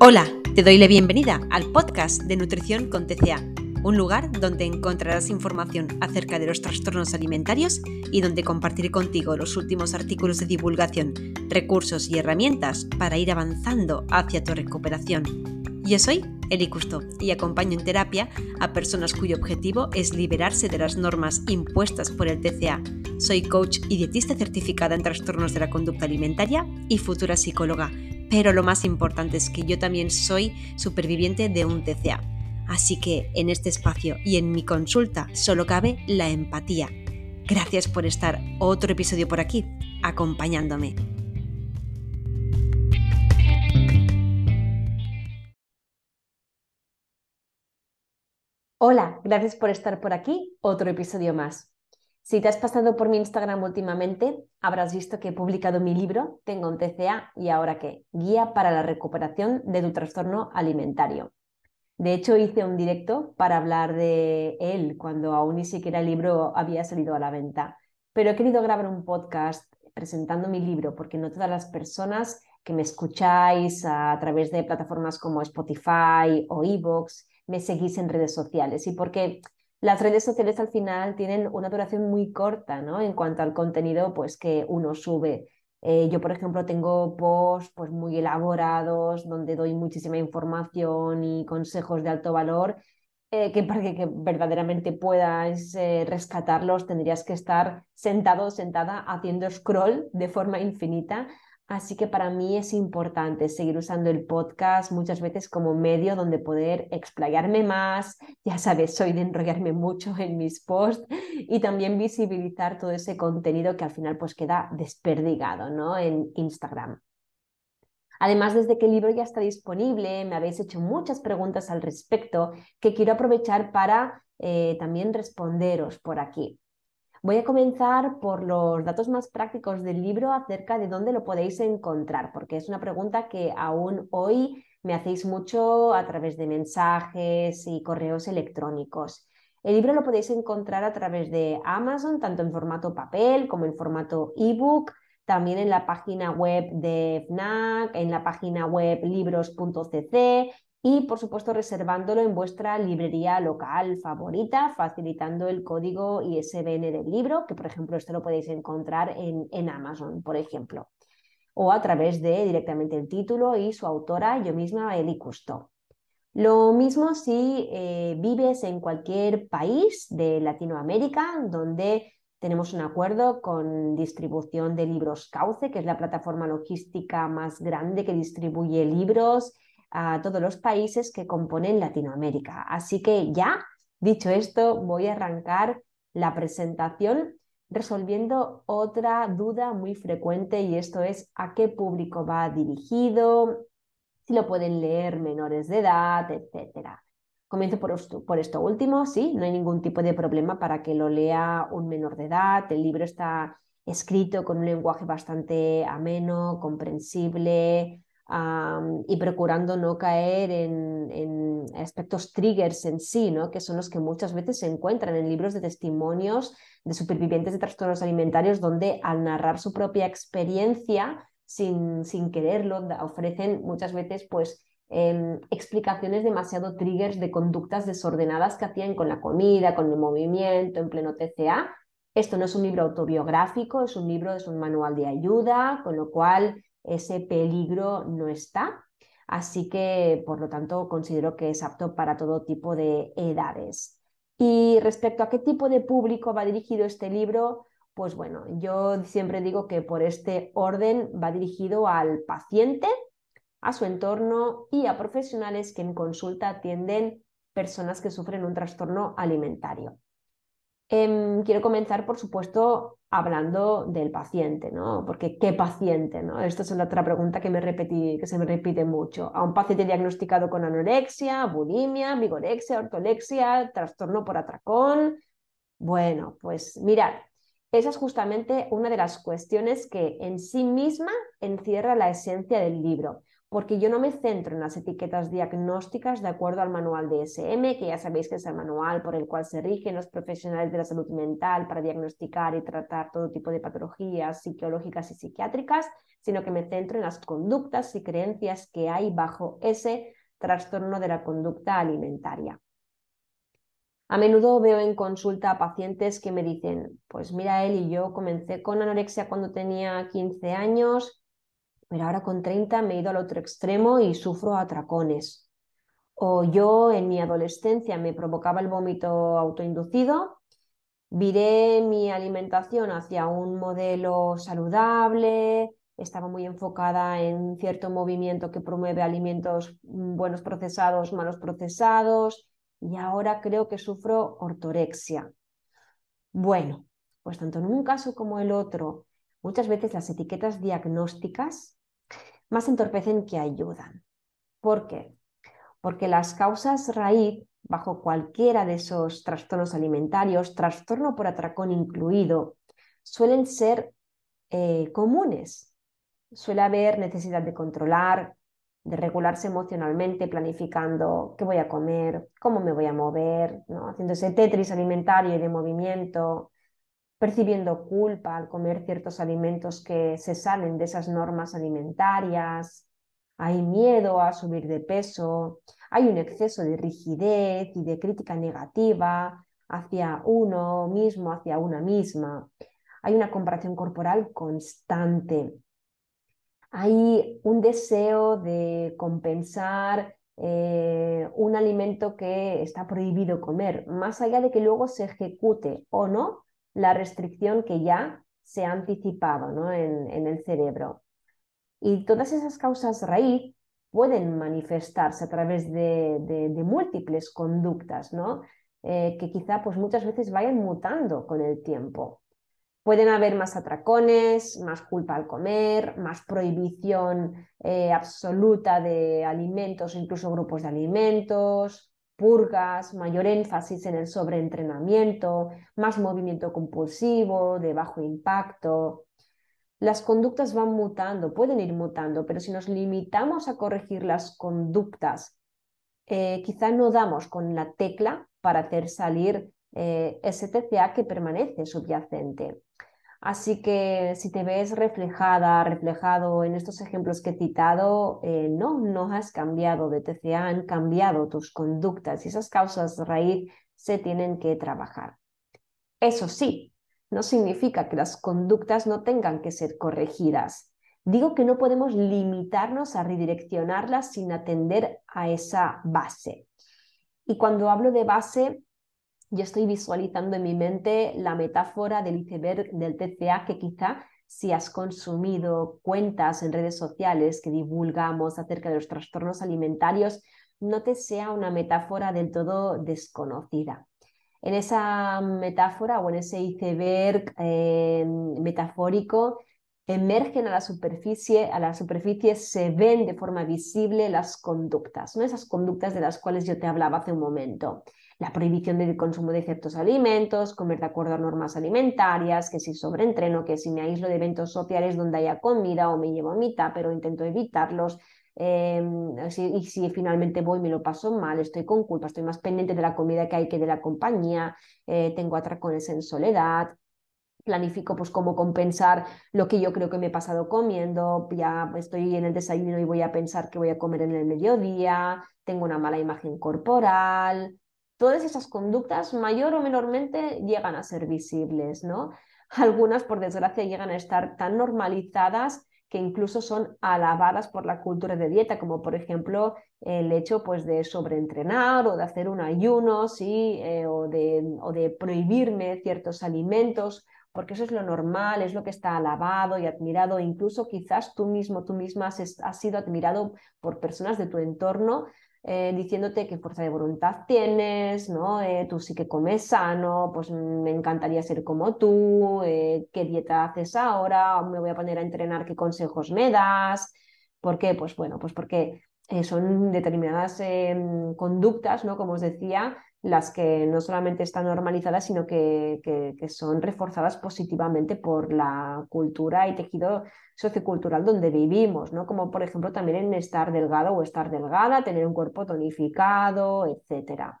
Hola, te doy la bienvenida al podcast de Nutrición con TCA, un lugar donde encontrarás información acerca de los trastornos alimentarios y donde compartiré contigo los últimos artículos de divulgación, recursos y herramientas para ir avanzando hacia tu recuperación. Yo soy Eli Custo y acompaño en terapia a personas cuyo objetivo es liberarse de las normas impuestas por el TCA. Soy coach y dietista certificada en trastornos de la conducta alimentaria y futura psicóloga pero lo más importante es que yo también soy superviviente de un TCA. Así que en este espacio y en mi consulta solo cabe la empatía. Gracias por estar otro episodio por aquí, acompañándome. Hola, gracias por estar por aquí, otro episodio más. Si te has pasado por mi Instagram últimamente, habrás visto que he publicado mi libro, Tengo un TCA y ahora qué, Guía para la recuperación de tu trastorno alimentario. De hecho, hice un directo para hablar de él cuando aún ni siquiera el libro había salido a la venta. Pero he querido grabar un podcast presentando mi libro porque no todas las personas que me escucháis a través de plataformas como Spotify o Evox me seguís en redes sociales y porque las redes sociales al final tienen una duración muy corta, ¿no? En cuanto al contenido, pues que uno sube. Eh, yo, por ejemplo, tengo posts pues, muy elaborados donde doy muchísima información y consejos de alto valor eh, que para que, verdaderamente puedas eh, rescatarlos tendrías que estar sentado o sentada haciendo scroll de forma infinita Así que para mí es importante seguir usando el podcast muchas veces como medio donde poder explayarme más. Ya sabes, soy de enrollarme mucho en mis posts y también visibilizar todo ese contenido que al final pues queda desperdigado ¿no? en Instagram. Además, desde que el libro ya está disponible, me habéis hecho muchas preguntas al respecto que quiero aprovechar para eh, también responderos por aquí. Voy a comenzar por los datos más prácticos del libro acerca de dónde lo podéis encontrar, porque es una pregunta que aún hoy me hacéis mucho a través de mensajes y correos electrónicos. El libro lo podéis encontrar a través de Amazon, tanto en formato papel como en formato ebook, también en la página web de FNAC, en la página web libros.cc y por supuesto reservándolo en vuestra librería local favorita, facilitando el código ISBN del libro, que por ejemplo esto lo podéis encontrar en, en Amazon, por ejemplo, o a través de directamente el título y su autora, yo misma, Eli Custo. Lo mismo si eh, vives en cualquier país de Latinoamérica donde tenemos un acuerdo con distribución de libros Cauce, que es la plataforma logística más grande que distribuye libros a todos los países que componen Latinoamérica. Así que ya, dicho esto, voy a arrancar la presentación resolviendo otra duda muy frecuente y esto es a qué público va dirigido, si lo pueden leer menores de edad, etc. Comienzo por esto, por esto último, sí, no hay ningún tipo de problema para que lo lea un menor de edad, el libro está escrito con un lenguaje bastante ameno, comprensible, y procurando no caer en, aspectos triggers en sí, ¿no? que son los que muchas veces se encuentran en libros de testimonios de supervivientes de trastornos alimentarios, donde al narrar su propia experiencia, sin, sin quererlo, ofrecen muchas veces pues, em, explicaciones demasiado triggers de conductas desordenadas que hacían con la comida, con el movimiento, en pleno TCA. Esto no es un libro autobiográfico, es un libro, es un manual de ayuda, con lo cual ese peligro no está. Así que, por lo tanto, considero que es apto para todo tipo de edades. Y respecto a qué tipo de público va dirigido este libro, pues bueno, yo siempre digo que por este orden va dirigido al paciente, a su entorno y a profesionales que en consulta atienden personas que sufren un trastorno alimentario. Em, quiero comenzar, por supuesto, hablando del paciente, ¿no? Porque ¿qué paciente? ¿no? Esta es otra pregunta que, me repetí, que se me repite mucho. A un paciente diagnosticado con anorexia, bulimia, vigorexia, ortolexia, trastorno por atracón. Bueno, pues mirad, esa es justamente una de las cuestiones que en sí misma encierra la esencia del libro. Porque yo no me centro en las etiquetas diagnósticas de acuerdo al manual DSM, que ya sabéis que es el manual por el cual se rigen los profesionales de la salud mental para diagnosticar y tratar todo tipo de patologías psicológicas y psiquiátricas, sino que me centro en las conductas y creencias que hay bajo ese trastorno de la conducta alimentaria. A menudo veo en consulta a pacientes que me dicen, pues mira, él y yo comencé con anorexia cuando tenía 15 años, pero ahora con 30 me he ido al otro extremo y sufro atracones. O yo en mi adolescencia me provocaba el vómito autoinducido, viré mi alimentación hacia un modelo saludable, estaba muy enfocada en cierto movimiento que promueve alimentos mm, buenos procesados, malos procesados, y ahora creo que sufro ortorexia. Bueno, pues tanto en un caso como el otro, muchas veces las etiquetas diagnósticas más entorpecen que ayudan. ¿Por qué? Porque las causas raíz bajo cualquiera de esos trastornos alimentarios, trastorno por atracón incluido, suelen ser eh, comunes. Suele haber necesidad de controlar, de regularse emocionalmente, planificando qué voy a comer, cómo me voy a mover, haciendo ese tetris alimentario y de movimiento, percibiendo culpa al comer ciertos alimentos que se salen de esas normas alimentarias, hay miedo a subir de peso, hay un exceso de rigidez y de crítica negativa hacia uno mismo, hacia una misma, hay una comparación corporal constante, hay un deseo de compensar eh, un alimento que está prohibido comer, más allá de que luego se ejecute o no la restricción que ya se ha anticipado ¿no? en, el cerebro. Y todas esas causas raíz pueden manifestarse a través de, múltiples conductas, ¿no? Eh, que quizá pues, muchas veces vayan mutando con el tiempo. Pueden haber más atracones, más culpa al comer, más prohibición eh, absoluta de alimentos, incluso grupos de alimentos, purgas, mayor énfasis en el sobreentrenamiento, más movimiento compulsivo, de bajo impacto. Las conductas van mutando, pueden ir mutando, pero si nos limitamos a corregir las conductas, eh, quizá no damos con la tecla para hacer salir eh, ese TCA que permanece subyacente. Así que si te ves reflejada, reflejado en estos ejemplos que he citado, eh, no, no has cambiado de TCA, han cambiado tus conductas y esas causas raíz se tienen que trabajar. Eso sí, no significa que las conductas no tengan que ser corregidas. Digo que no podemos limitarnos a redireccionarlas sin atender a esa base. Y cuando hablo de base, yo estoy visualizando en mi mente la metáfora del iceberg del TCA que quizá si has consumido cuentas en redes sociales que divulgamos acerca de los trastornos alimentarios, no te sea una metáfora del todo desconocida. En esa metáfora o en ese iceberg eh, metafórico emergen a la superficie, a la superficie se ven de forma visible las conductas, ¿no? esas conductas de las cuales yo te hablaba hace un momento la prohibición del consumo de ciertos alimentos, comer de acuerdo a normas alimentarias, que si sobreentreno, que si me aíslo de eventos sociales donde haya comida o me llevo a mitad, pero intento evitarlos. Em, y si finalmente voy me lo paso mal, estoy con culpa, estoy más pendiente de la comida que hay que de la compañía, eh, tengo atracones en soledad, planifico pues cómo compensar lo que yo creo que me he pasado comiendo, ya estoy en el desayuno y voy a pensar que voy a comer en el mediodía, tengo una mala imagen corporal, todas esas conductas mayor o menormente llegan a ser visibles, ¿no? Algunas, por desgracia, llegan a estar tan normalizadas que incluso son alabadas por la cultura de dieta, como por ejemplo el hecho pues, de sobreentrenar o de hacer un ayuno, ¿sí? Eh, o, de, o de prohibirme ciertos alimentos, porque eso es lo normal, es lo que está alabado y admirado, incluso quizás tú mismo, tú misma has sido admirado por personas de tu entorno eh, diciéndote qué fuerza de voluntad tienes, ¿no? Eh, tú sí que comes sano, pues me encantaría ser como tú, eh, qué dieta haces ahora, me voy a poner a entrenar, qué consejos me das. ¿Por qué? Pues bueno, pues porque son determinadas em, conductas, ¿no? Como os decía, las que no solamente están normalizadas, sino que, que, son reforzadas positivamente por la cultura y tejido sociocultural donde vivimos, ¿no? Como por ejemplo también en estar delgado o estar delgada, tener un cuerpo tonificado, etc.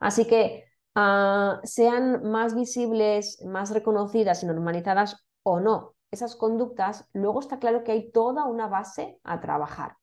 Así que ah, sean más visibles, más reconocidas y normalizadas o no esas conductas, luego está claro que hay toda una base a trabajar.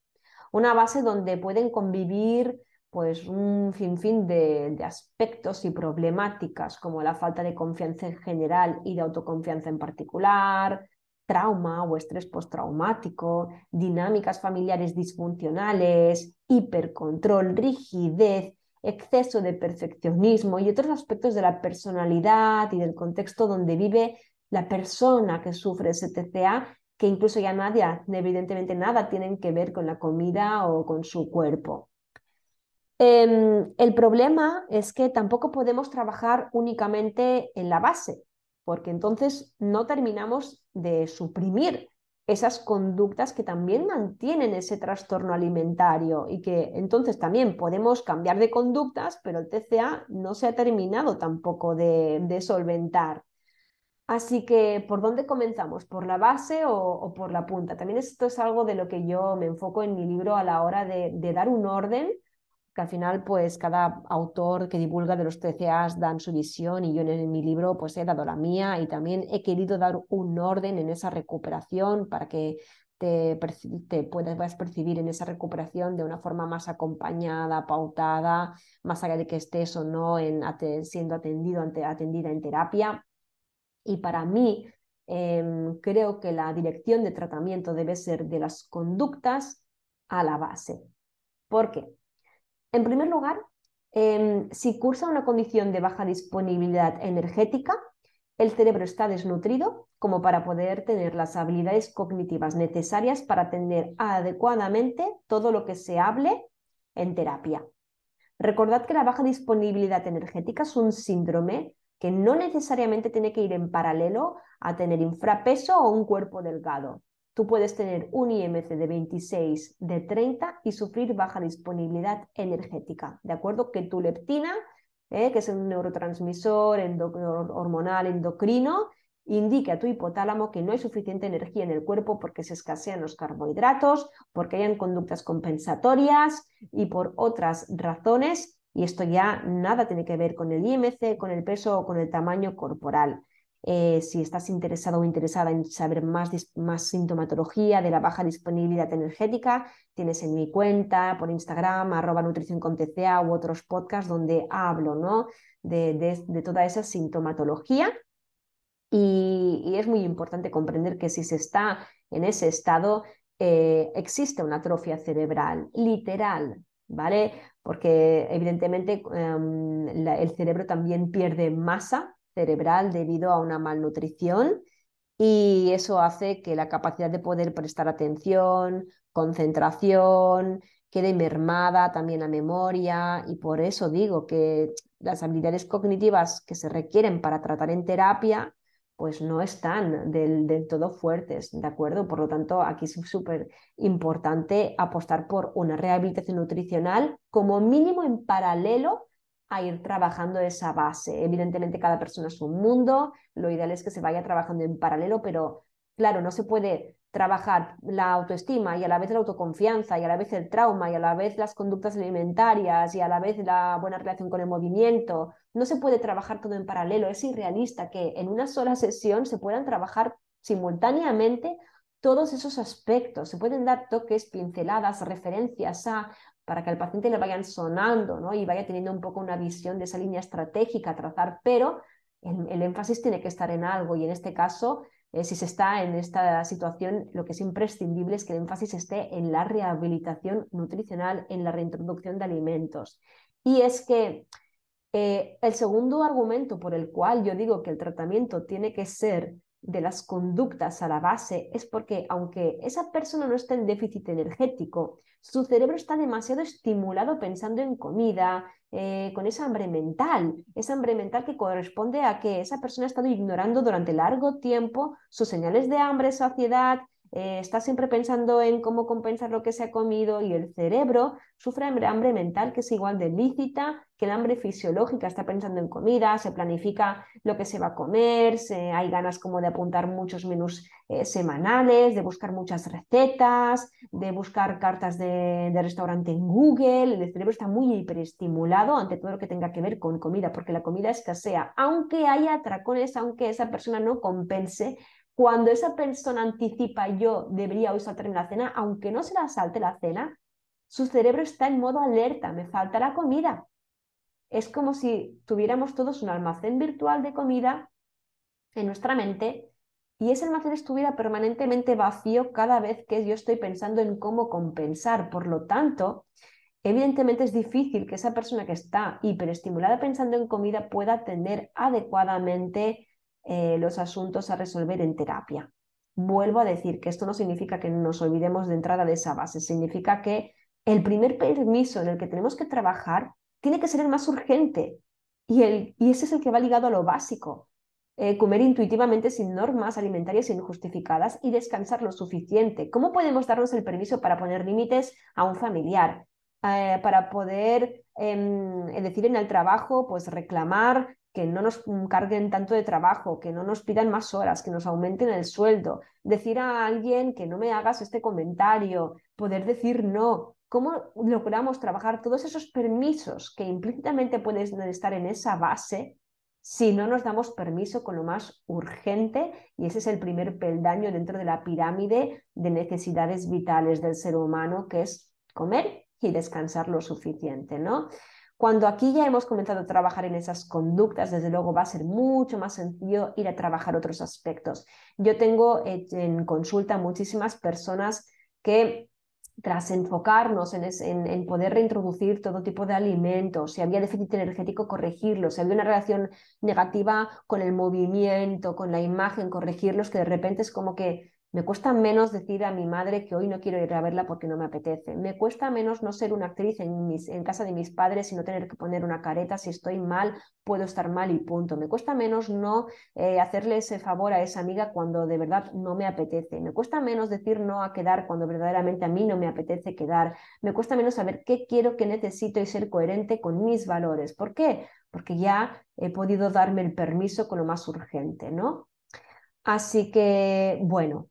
Una base donde pueden convivir pues un sinfín de, de, aspectos y problemáticas como la falta de confianza en general y de autoconfianza en particular, trauma o estrés postraumático, dinámicas familiares disfuncionales, hipercontrol, rigidez, exceso de perfeccionismo y otros aspectos de la personalidad y del contexto donde vive la persona que sufre ese TCA, que incluso ya nadie, evidentemente nada tienen que ver con la comida o con su cuerpo. Em, el problema es que tampoco podemos trabajar únicamente en la base, porque entonces no terminamos de suprimir esas conductas que también mantienen ese trastorno alimentario y que entonces también podemos cambiar de conductas, pero el TCA no se ha terminado tampoco de, solventar. Así que, ¿por dónde comenzamos? ¿Por la base o, por la punta? También esto es algo de lo que yo me enfoco en mi libro a la hora de dar un orden que al final pues cada autor que divulga de los TCAs dan su visión y yo en, mi libro pues he dado la mía y también he querido dar un orden en esa recuperación para que te, te puedas percibir en esa recuperación de una forma más acompañada, pautada, más allá de que estés o no en, siendo atendido, atendida en terapia. Y para mí, em, creo que la dirección de tratamiento debe ser de las conductas a la base. ¿Por qué? En primer lugar, em, si cursa una condición de baja disponibilidad energética, el cerebro está desnutrido como para poder tener las habilidades cognitivas necesarias para atender adecuadamente todo lo que se hable en terapia. Recordad que la baja disponibilidad energética es un síndrome que no necesariamente tiene que ir en paralelo a tener infrapeso o un cuerpo delgado. Tú puedes tener un IMC de 26, de 30 y sufrir baja disponibilidad energética, ¿de acuerdo? Que tu leptina, eh, que es un neurotransmisor hormonal endocrino, indique a tu hipotálamo que no hay suficiente energía en el cuerpo porque se escasean los carbohidratos, porque hayan conductas compensatorias y por otras razones. Y esto ya nada tiene que ver con el IMC, con el peso o con el tamaño corporal. Eh, si estás interesado o interesada en saber más, más sintomatología de la baja disponibilidad energética, tienes en mi cuenta por Instagram, arroba nutrición con TCA u otros podcasts donde hablo ¿no? de, toda esa sintomatología. Y, es muy importante comprender que si se está en ese estado, eh, existe una atrofia cerebral literal, ¿vale? Porque evidentemente em, el cerebro también pierde masa cerebral debido a una malnutrición y eso hace que la capacidad de poder prestar atención, concentración, quede mermada también la memoria y por eso digo que las habilidades cognitivas que se requieren para tratar en terapia pues no están del, del todo fuertes, ¿de acuerdo? Por lo tanto, aquí es súper importante apostar por una rehabilitación nutricional como mínimo en paralelo a ir trabajando esa base. Evidentemente cada persona es un mundo, lo ideal es que se vaya trabajando en paralelo, pero claro, no se puede trabajar la autoestima y a la vez la autoconfianza y a la vez el trauma y a la vez las conductas alimentarias y a la vez la buena relación con el movimiento. No se puede trabajar todo en paralelo, es irrealista que en una sola sesión se puedan trabajar simultáneamente todos esos aspectos. Se pueden dar toques, pinceladas, referencias a para que al paciente le vayan sonando ¿no? y vaya teniendo un poco una visión de esa línea estratégica a trazar, pero el, énfasis tiene que estar en algo y en este caso, eh, si se está en esta situación, lo que es imprescindible es que el énfasis esté en la rehabilitación nutricional, en la reintroducción de alimentos. Y es que eh, el segundo argumento por el cual yo digo que el tratamiento tiene que ser de las conductas a la base es porque aunque esa persona no esté en déficit energético, su cerebro está demasiado estimulado pensando en comida, eh, con esa hambre mental, esa hambre mental que corresponde a que esa persona ha estado ignorando durante largo tiempo sus señales de hambre, saciedad, eh, está siempre pensando en cómo compensar lo que se ha comido y el cerebro sufre hambre mental que es igual de lícita que el hambre fisiológica. Está pensando en comida, se planifica lo que se va a comer, hay ganas como de apuntar muchos menús eh, semanales, de buscar muchas recetas, de buscar cartas de, de restaurante en Google. El cerebro está muy hiperestimulado ante todo lo que tenga que ver con comida, porque la comida escasea, aunque haya atracones, aunque esa persona no compense cuando esa persona anticipa yo debería hoy saltarme la cena, aunque no se la salte la cena, su cerebro está en modo alerta, me falta la comida. Es como si tuviéramos todos un almacén virtual de comida en nuestra mente y ese almacén estuviera permanentemente vacío cada vez que yo estoy pensando en cómo compensar. Por lo tanto, evidentemente es difícil que esa persona que está hiperestimulada pensando en comida pueda atender adecuadamente eh, los asuntos a resolver en terapia. Vuelvo a decir que esto no significa que nos olvidemos de entrada de esa base, significa que el primer permiso en el que tenemos que trabajar tiene que ser el más urgente y, el, y ese es el que va ligado a lo básico. Eh, comer intuitivamente sin normas alimentarias injustificadas y descansar lo suficiente. ¿Cómo podemos darnos el permiso para poner límites a un familiar? Eh, para poder, em, decir, en el trabajo, pues reclamar que no nos carguen tanto de trabajo, que no nos pidan más horas, que nos aumenten el sueldo, decir a alguien que no me hagas este comentario, poder decir no. ¿Cómo logramos trabajar todos esos permisos que implícitamente pueden estar en esa base si no nos damos permiso con lo más urgente? Y ese es el primer peldaño dentro de la pirámide de necesidades vitales del ser humano, que es comer y descansar lo suficiente, ¿no? Cuando aquí ya hemos comenzado a trabajar en esas conductas, desde luego va a ser mucho más sencillo ir a trabajar otros aspectos. Yo tengo eh, en consulta muchísimas personas que tras enfocarnos en, poder reintroducir todo tipo de alimentos, si había déficit energético, corregirlos, si había una relación negativa con el movimiento, con la imagen, corregirlos, que de repente es como que me cuesta menos decir a mi madre que hoy no quiero ir a verla porque no me apetece. Me cuesta menos no ser una actriz en, casa de mis padres y no tener que poner una careta. Si estoy mal, puedo estar mal y punto. Me cuesta menos no eh, hacerle ese favor a esa amiga cuando de verdad no me apetece. Me cuesta menos decir no a quedar cuando verdaderamente a mí no me apetece quedar. Me cuesta menos saber qué quiero, qué necesito y ser coherente con mis valores. ¿Por qué? Porque ya he podido darme el permiso con lo más urgente, ¿no? Así que, bueno,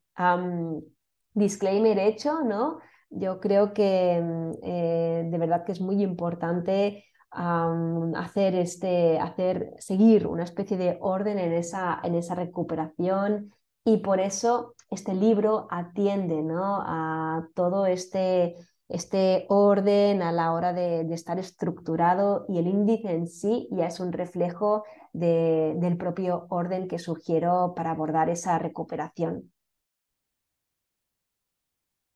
disclaimer hecho, ¿no? Yo creo que mm, eh, de verdad que es muy importante hacer este, hacer, seguir una especie de orden en esa, en esa recuperación y por eso este libro atiende ¿no? a todo este, este orden a la hora de, estar estructurado y el índice en sí ya es un reflejo del propio orden que sugiero para abordar esa recuperación.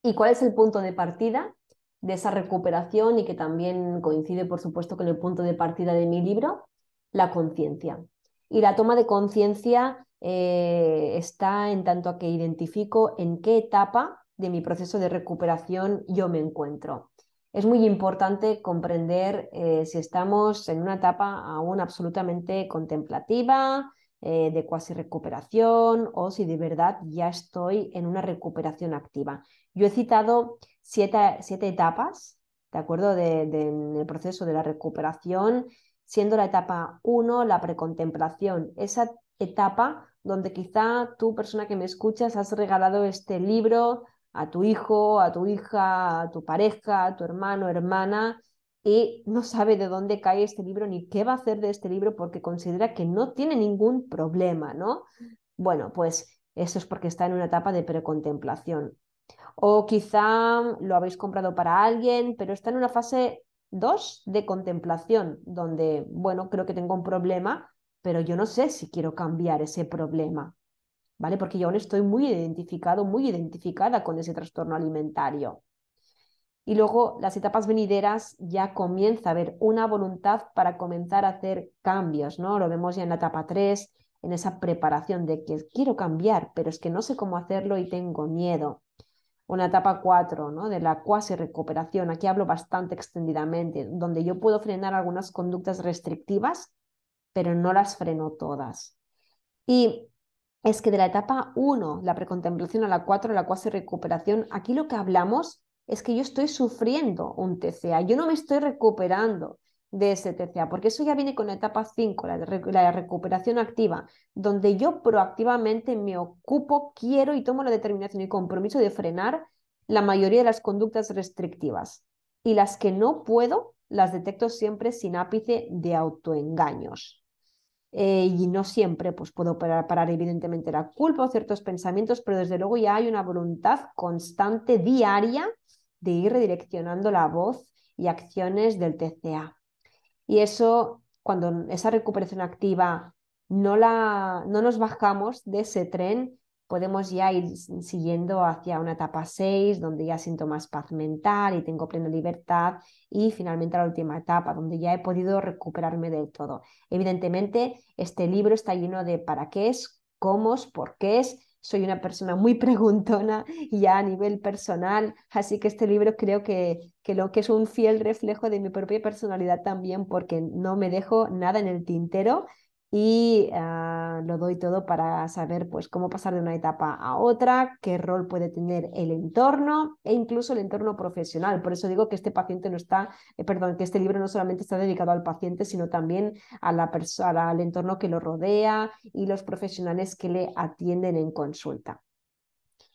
¿Y cuál es el punto de partida de esa recuperación y que también coincide, por supuesto, con el punto de partida de mi libro? La conciencia. Y la toma de conciencia eh, está en tanto a que identifico en qué etapa de mi proceso de recuperación yo me encuentro. Es muy importante comprender eh, si estamos en una etapa aún absolutamente contemplativa, eh, de cuasi recuperación o si de verdad ya estoy en una recuperación activa. Yo he citado siete, etapas, ¿de acuerdo?, del proceso de la recuperación, siendo la etapa 1 la precontemplación, esa etapa donde quizá tú, persona que me escuchas, has regalado este libro a tu hijo, a tu hija, a tu pareja, a tu hermano, hermana, y no sabe de dónde cae este libro ni qué va a hacer de este libro porque considera que no tiene ningún problema, ¿no? Bueno, pues eso es porque está en una etapa de precontemplación. O quizá lo habéis comprado para alguien, pero está en una fase 2 de contemplación, donde, bueno, creo que tengo un problema, pero yo no sé si quiero cambiar ese problema, ¿vale? Porque yo aún estoy muy identificado, muy identificada con ese trastorno alimentario. Y luego las etapas venideras ya comienza a haber una voluntad para comenzar a hacer cambios, ¿no? Lo vemos ya en la etapa 3, en esa preparación de que quiero cambiar, pero es que no sé cómo hacerlo y tengo miedo. Una etapa 4, ¿no? De la cuasi recuperación. Aquí hablo bastante extendidamente, donde yo puedo frenar algunas conductas restrictivas, pero no las freno todas. Y es que de la etapa 1, la precontemplación, a la 4, la cuasi recuperación, aquí lo que hablamos es que yo estoy sufriendo un TCA, yo no me estoy recuperando de ese TCA, porque eso ya viene con la etapa 5, la, recuperación activa, donde yo proactivamente me ocupo, quiero y tomo la determinación y compromiso de frenar la mayoría de las conductas restrictivas. Y las que no puedo, las detecto siempre sin ápice de autoengaños. Eh, y no siempre pues, puedo parar, evidentemente la culpa o ciertos pensamientos, pero desde luego ya hay una voluntad constante, diaria, de ir redireccionando la voz y acciones del TCA. Y eso, cuando esa recuperación activa no, la, no nos bajamos de ese tren, podemos ya ir siguiendo hacia una etapa 6, donde ya siento más paz mental y tengo plena libertad, y finalmente la última etapa, donde ya he podido recuperarme del todo. Evidentemente, este libro está lleno de para qué es, cómo es, por qué es. Soy una persona muy preguntona ya a nivel personal, así que este libro creo que, que lo que es un fiel reflejo de mi propia personalidad también, porque no me dejo nada en el tintero y ah, lo doy todo para saber pues, cómo pasar de una etapa a otra, qué rol puede tener el entorno e incluso el entorno profesional. Por eso digo que este paciente no está, eh, perdón, que este libro no solamente está dedicado al paciente, sino también a la persona, al entorno que lo rodea y los profesionales que le atienden en consulta.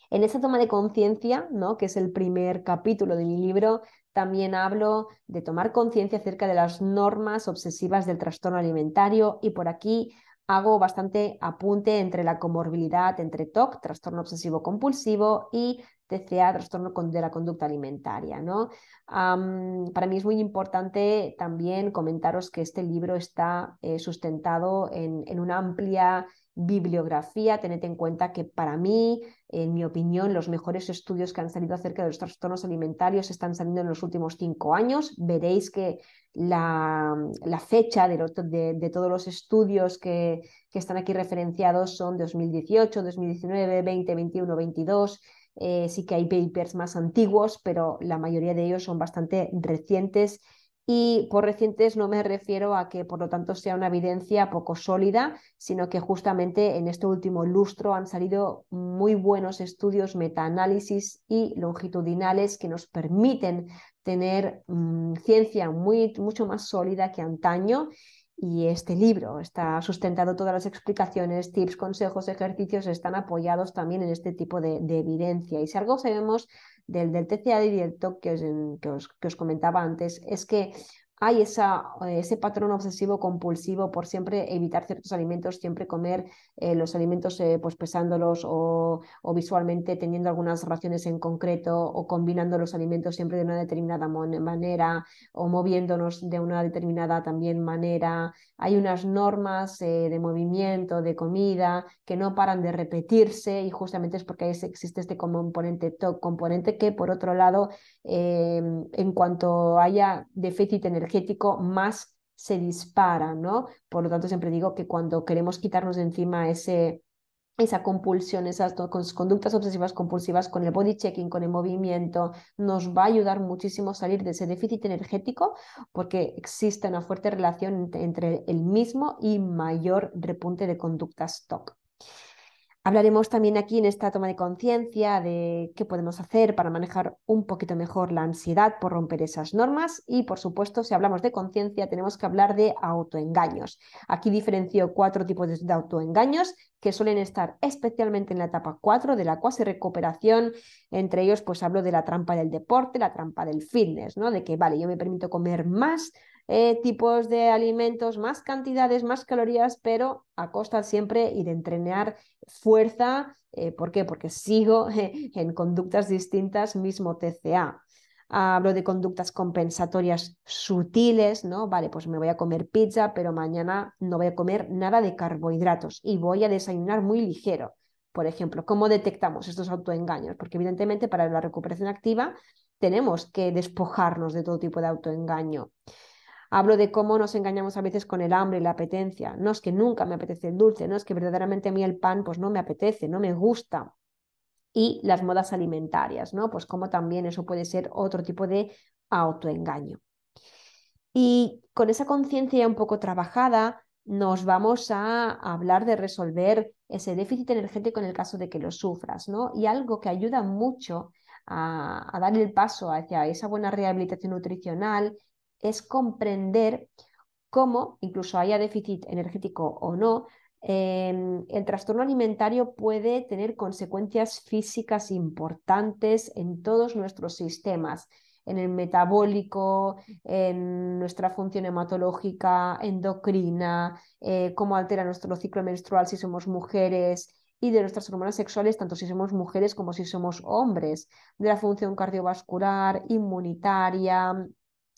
En esa toma de conciencia, ¿no? que es el primer capítulo de mi libro, también hablo de tomar conciencia acerca de las normas obsesivas del trastorno alimentario y por aquí hago bastante apunte entre la comorbilidad entre TOC, trastorno obsesivo compulsivo, y TCA, trastorno de la conducta alimentaria. ¿no? para mí es muy importante también comentaros que este libro está eh, sustentado en, en una amplia bibliografía, tened en cuenta que para mí, en mi opinión, los mejores estudios que han salido acerca de los trastornos alimentarios están saliendo en los últimos cinco años. Veréis que la, fecha de, todos los estudios que, que, están aquí referenciados son 2018, 2019, 2021, 22. sí que hay papers más antiguos, pero la mayoría de ellos son bastante recientes y por recientes no me refiero a que por lo tanto sea una evidencia poco sólida, sino que justamente en este último lustro han salido muy buenos estudios, metaanálisis y longitudinales que nos permiten tener mm, ciencia mucho más sólida que antaño y este libro está sustentado, todas las explicaciones, tips, consejos, ejercicios están apoyados también en este tipo de, evidencia. Y si algo sabemos del, del TCA directo que que os comentaba antes, es que hay ese patrón obsesivo compulsivo por siempre evitar ciertos alimentos, siempre comer eh, los alimentos eh, pues pesándolos o, visualmente teniendo algunas raciones en concreto o combinando los alimentos siempre de una determinada manera o moviéndonos de una determinada también manera. Hay unas normas eh, de movimiento, de comida, que no paran de repetirse y justamente es porque existe este componente componente que por otro lado, en cuanto haya déficit energético, energético más se dispara, ¿no? Por lo tanto, siempre digo que cuando queremos quitarnos de encima ese, esa compulsión, esas conductas obsesivas compulsivas con el body checking, con el movimiento, nos va a ayudar muchísimo a salir de ese déficit energético porque existe una fuerte relación entre el mismo y mayor repunte de conductas TOC. Hablaremos también aquí en esta toma de conciencia de qué podemos hacer para manejar un poquito mejor la ansiedad por romper esas normas y, por supuesto, si hablamos de conciencia, tenemos que hablar de autoengaños. Aquí diferencio cuatro tipos de autoengaños que suelen estar especialmente en la etapa 4 de la cuasi recuperación. Entre ellos, pues hablo de la trampa del deporte, la trampa del fitness, ¿no? De que, vale, yo me permito comer más eh, tipos de alimentos, más cantidades, más calorías, pero a costa siempre y de entrenar fuerza. Eh, ¿Por qué? Porque sigo en conductas distintas, mismo TCA. Hablo de conductas compensatorias sutiles, ¿no? Vale, pues me voy a comer pizza, pero mañana no voy a comer nada de carbohidratos y voy a desayunar muy ligero. Por ejemplo, ¿cómo detectamos estos autoengaños? Porque evidentemente para la recuperación activa tenemos que despojarnos de todo tipo de autoengaño. Hablo de cómo nos engañamos a veces con el hambre y la apetencia. No es que nunca me apetece el dulce, no es que verdaderamente a mí el pan pues no me apetece, no me gusta. Y las modas alimentarias, ¿no? Pues como también eso puede ser otro tipo de autoengaño. Y con esa conciencia un poco trabajada, nos vamos a hablar de resolver ese déficit energético en el caso de que lo sufras, ¿no? Y algo que ayuda mucho a, a dar el paso hacia esa buena rehabilitación nutricional es comprender cómo, incluso haya déficit energético o no, em, el trastorno alimentario puede tener consecuencias físicas importantes en todos nuestros sistemas, en el metabólico, en nuestra función hematológica, endocrina, eh, cómo altera nuestro ciclo menstrual si somos mujeres y de nuestras hormonas sexuales, tanto si somos mujeres como si somos hombres, de la función cardiovascular, inmunitaria.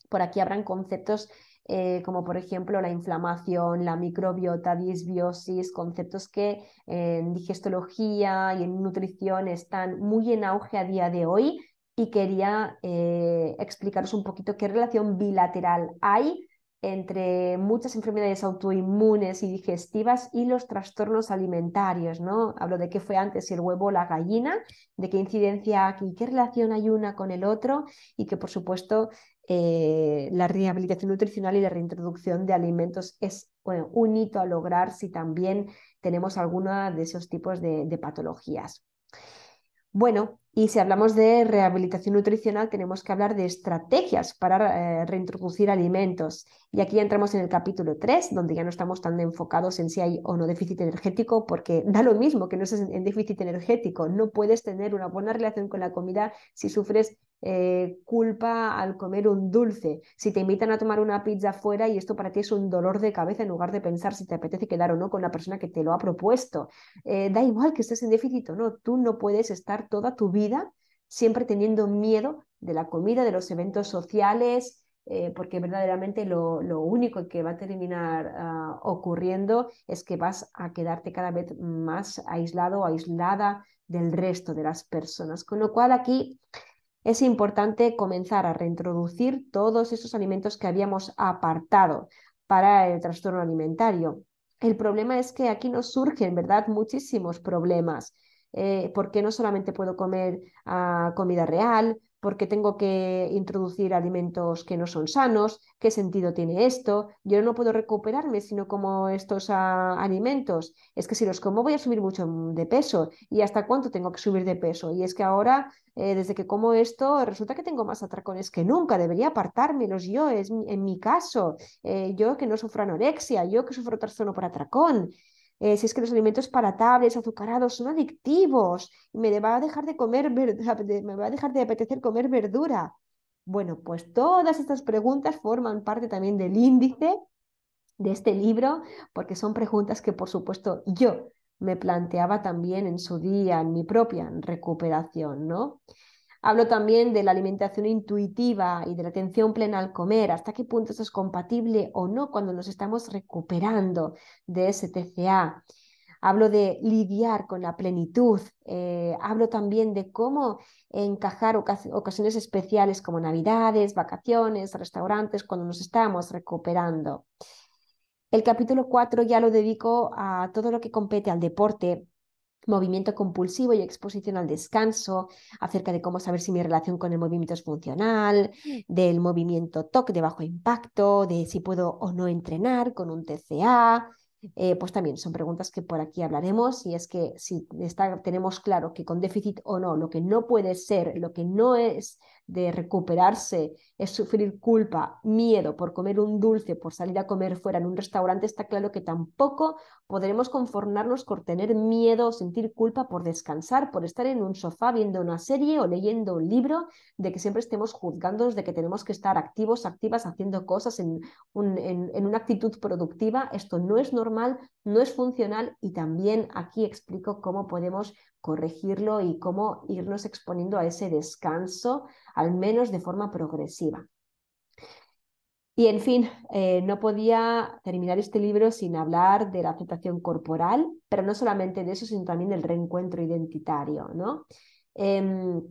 Por aquí habrán conceptos eh, como por ejemplo la inflamación, la microbiota, disbiosis, conceptos que en digestología y en nutrición están muy en auge a día de hoy y quería eh, explicaros un poquito qué relación bilateral hay entre muchas enfermedades autoinmunes y digestivas y los trastornos alimentarios, ¿no? Hablo de qué fue antes, el huevo o la gallina, de qué incidencia aquí, qué relación hay una con el otro y que por supuesto eh, la rehabilitación nutricional y la reintroducción de alimentos es un hito a lograr si también tenemos alguna de esos tipos de patologías. Bueno, y si hablamos de rehabilitación nutricional, tenemos que hablar de estrategias para eh, reintroducir alimentos. Y aquí entramos en el capítulo 3, donde ya no estamos tan enfocados en si hay o no déficit energético, porque da lo mismo que no estés en déficit energético. No puedes tener una buena relación con la comida si sufres eh, culpa al comer un dulce, si te invitan a tomar una pizza fuera y esto para ti es un dolor de cabeza en lugar de pensar si te apetece quedar o no con la persona que te lo ha propuesto. Eh, da igual que estés en déficit o no, tú no puedes estar toda tu vida siempre teniendo miedo de la comida, de los eventos sociales, eh, porque verdaderamente lo, único que va a terminar ah, ocurriendo es que vas a quedarte cada vez más aislado o aislada del resto de las personas. Con lo cual aquí es importante comenzar a reintroducir todos esos alimentos que habíamos apartado para el trastorno alimentario. El problema es que aquí nos surgen, ¿verdad?, muchísimos problemas. Eh, porque no solamente puedo comer ah, comida real, porque tengo que introducir alimentos que no son sanos, qué sentido tiene esto, yo no puedo recuperarme si no como estos ah, alimentos, es que si los como voy a subir mucho de peso. Y hasta cuánto tengo que subir de peso y es que ahora eh, desde que como esto resulta que tengo más atracones que nunca, debería apartármelos yo, es en mi caso, eh, yo que no sufro anorexia, yo que sufro trastorno por atracón, eh, si es que los alimentos palatables, azucarados, son adictivos, me va a dejar de comer, me va a dejar de apetecer comer verdura. Bueno, pues todas estas preguntas forman parte también del índice de este libro, porque son preguntas que, por supuesto, yo me planteaba también en su día, en mi propia recuperación, ¿no? Hablo también de la alimentación intuitiva y de la atención plena al comer, hasta qué punto eso es compatible o no cuando nos estamos recuperando de ese TCA. Hablo de lidiar con la plenitud, eh, hablo también de cómo encajar ocasiones especiales como navidades, vacaciones, restaurantes, cuando nos estamos recuperando. El capítulo 4 ya lo dedico a todo lo que compete al deporte, movimiento compulsivo y exposición al descanso, acerca de cómo saber si mi relación con el movimiento es funcional, del movimiento TOC de bajo impacto, de si puedo o no entrenar con un TCA. Eh, pues también son preguntas que por aquí hablaremos y es que si tenemos claro que con déficit o no, lo que no puede ser, lo que no es de recuperarse es sufrir culpa, miedo por comer un dulce, por salir a comer fuera en un restaurante, está claro que tampoco podremos conformarnos con tener miedo o sentir culpa por descansar, por estar en un sofá viendo una serie o leyendo un libro, de que siempre estemos juzgándonos de que tenemos que estar activos, activas, haciendo cosas en, en una actitud productiva. Esto no es normal, no es funcional y también aquí explico cómo podemos corregirlo y cómo irnos exponiendo a ese descanso, al menos de forma progresiva. Y en fin, eh, no podía terminar este libro sin hablar de la aceptación corporal, pero no solamente de eso, sino también del reencuentro identitario. ¿no? Em,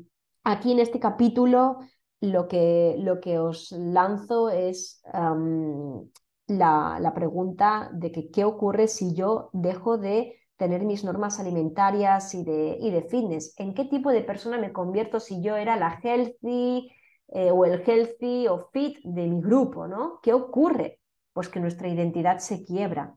aquí en este capítulo lo que, lo que os lanzo es la, la, pregunta de que qué ocurre si yo dejo de tener mis normas alimentarias y de, y de fitness. ¿En qué tipo de persona me convierto si yo era la healthy eh, o el healthy o fit de mi grupo? ¿no? ¿Qué ocurre? Pues que nuestra identidad se quiebra.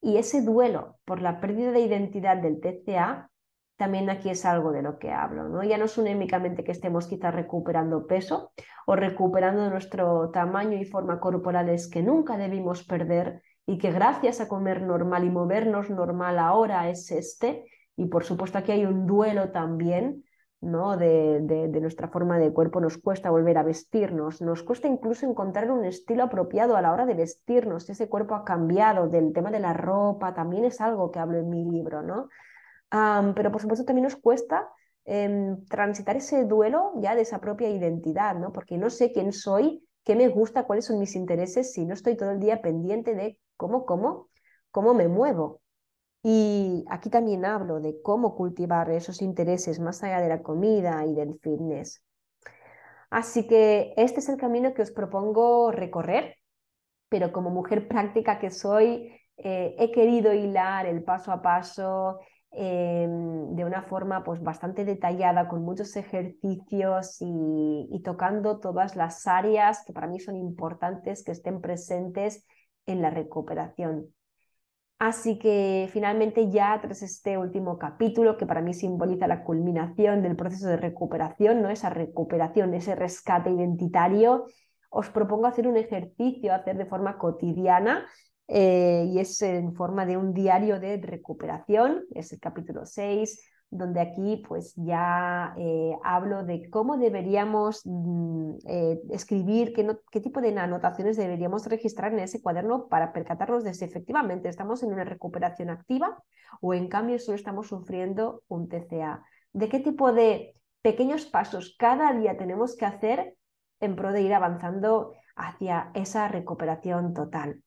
Y ese duelo por la pérdida de identidad del TCA también aquí es algo de lo que hablo, ¿no? Ya no es únicamente que estemos quizás recuperando peso o recuperando nuestro tamaño y forma corporales que nunca debimos perder y que gracias a comer normal y movernos normal ahora es este. Y por supuesto aquí hay un duelo también ¿no? De, de, nuestra forma de cuerpo, nos cuesta volver a vestirnos, nos cuesta incluso encontrar un estilo apropiado a la hora de vestirnos, ese cuerpo ha cambiado, del tema de la ropa, también es algo que hablo en mi libro, ¿no? pero por supuesto también nos cuesta em, transitar ese duelo ya de esa propia identidad, ¿no? Porque no sé quién soy, qué me gusta, cuáles son mis intereses si no estoy todo el día pendiente de cómo, cómo, cómo me muevo. Y aquí también hablo de cómo cultivar esos intereses más allá de la comida y del fitness. Así que este es el camino que os propongo recorrer, pero como mujer práctica que soy, eh, he querido hilar el paso a paso em, de una forma pues, bastante detallada, con muchos ejercicios y, y tocando todas las áreas que para mí son importantes que estén presentes en la recuperación. Así que finalmente ya tras este último capítulo, que para mí simboliza la culminación del proceso de recuperación, ¿no? esa recuperación, ese rescate identitario, os propongo hacer un ejercicio, hacer de forma cotidiana, eh, y es en forma de un diario de recuperación, es el capítulo 6, donde aquí pues ya eh, hablo de cómo deberíamos mm, eh, escribir, qué, qué, tipo de anotaciones deberíamos registrar en ese cuaderno para percatarnos de si efectivamente estamos en una recuperación activa o en cambio solo estamos sufriendo un TCA. De qué tipo de pequeños pasos cada día tenemos que hacer en pro de ir avanzando hacia esa recuperación total.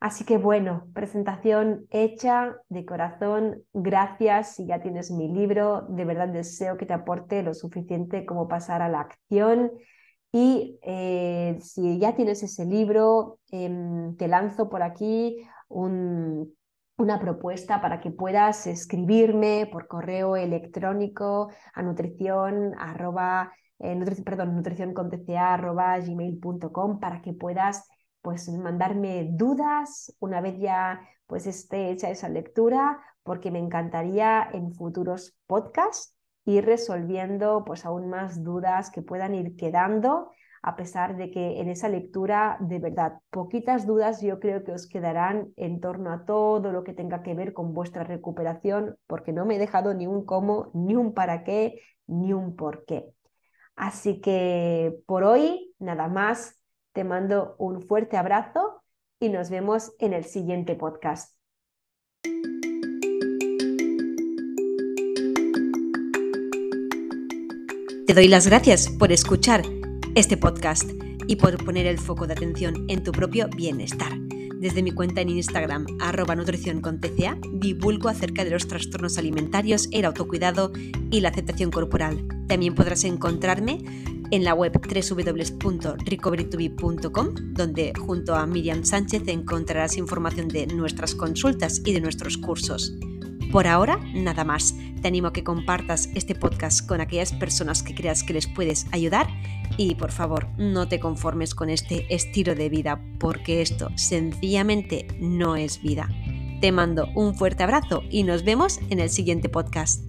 Así que bueno, presentación hecha de corazón. Gracias si ya tienes mi libro. De verdad deseo que te aporte lo suficiente como pasar a la acción. Y eh, si ya tienes ese libro, em, te lanzo por aquí una propuesta para que puedas escribirme por correo electrónico a nutrición eh, perdón, gmail.com para que puedas pues mandarme dudas una vez ya pues esté hecha esa lectura, porque me encantaría en futuros podcasts ir resolviendo pues aún más dudas que puedan ir quedando, a pesar de que en esa lectura, de verdad, poquitas dudas yo creo que os quedarán en torno a todo lo que tenga que ver con vuestra recuperación, porque no me he dejado ni un cómo, ni un para qué, ni un por qué. Así que por hoy, nada más. Te mando un fuerte abrazo y nos vemos en el siguiente podcast. Te doy las gracias por escuchar este podcast y por poner el foco de atención en tu propio bienestar. Desde mi cuenta en Instagram, arroba nutrición con TCA, divulgo acerca de los trastornos alimentarios, el autocuidado y la aceptación corporal. También podrás encontrarme en la web www.recoverytobe.com, donde junto a Miriam Sánchez encontrarás información de nuestras consultas y de nuestros cursos. Por ahora, nada más. Te animo a que compartas este podcast con aquellas personas que creas que les puedes ayudar y por favor, no te conformes con este estilo de vida porque esto sencillamente no es vida. Te mando un fuerte abrazo y nos vemos en el siguiente podcast.